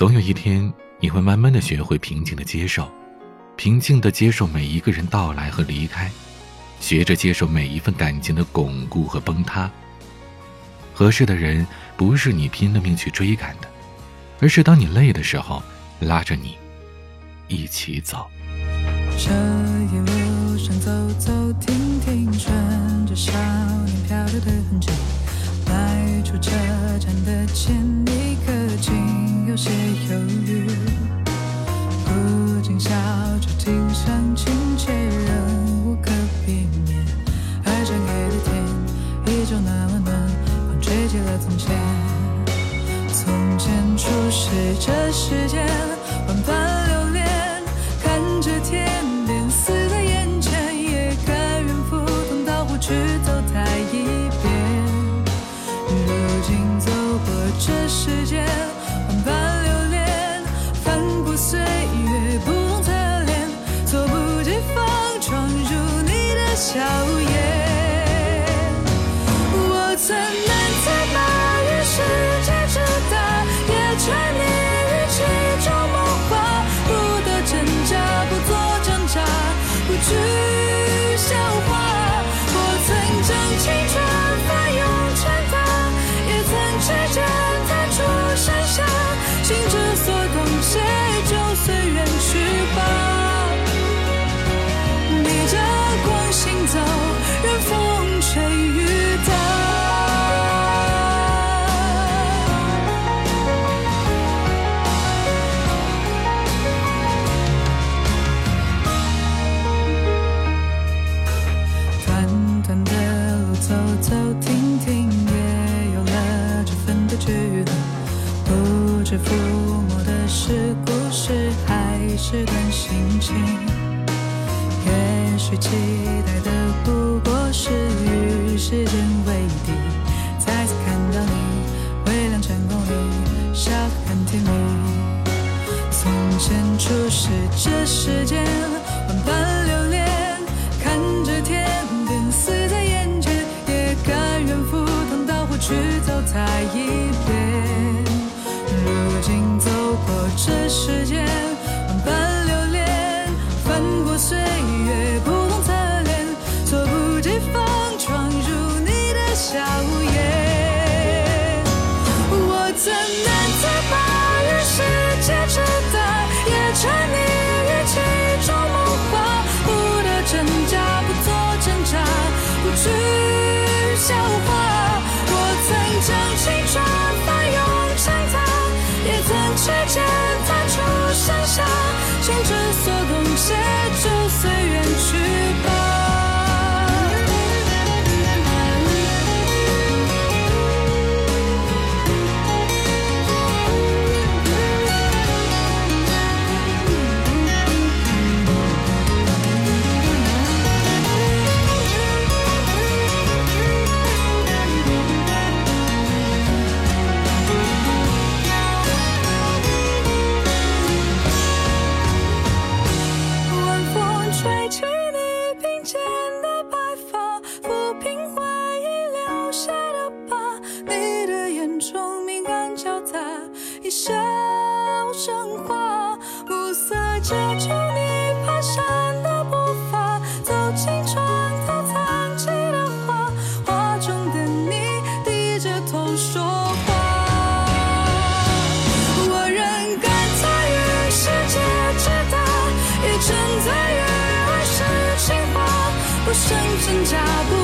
总有一天，你会慢慢的学会平静的接受，平静的接受每一个人到来和离开，学着接受每一份感情的巩固和崩塌。合适的人不是你拼了命去追赶的，而是当你累的时候，拉着你一起走。这一路上走走停停，顺着少年漂流的痕迹，迈出车站的前这世界，万般留恋，翻过岁月不同侧脸，措不及防闯入你的笑不知抚摸的是故事，还是段心情？也许期待的不过是与时间为敌，再次看到你，微亮晨光里，笑得很甜蜜。从前初识这世间，万般留恋，看着天边似在眼前，也甘愿赴汤蹈火去走它一遍。这世间，万般流连，翻过岁月遮住你蹒跚的步伐走进床头藏起的画画中的你低着头说话我仍感叹于世界之大也沉醉于儿时情话不剩真假不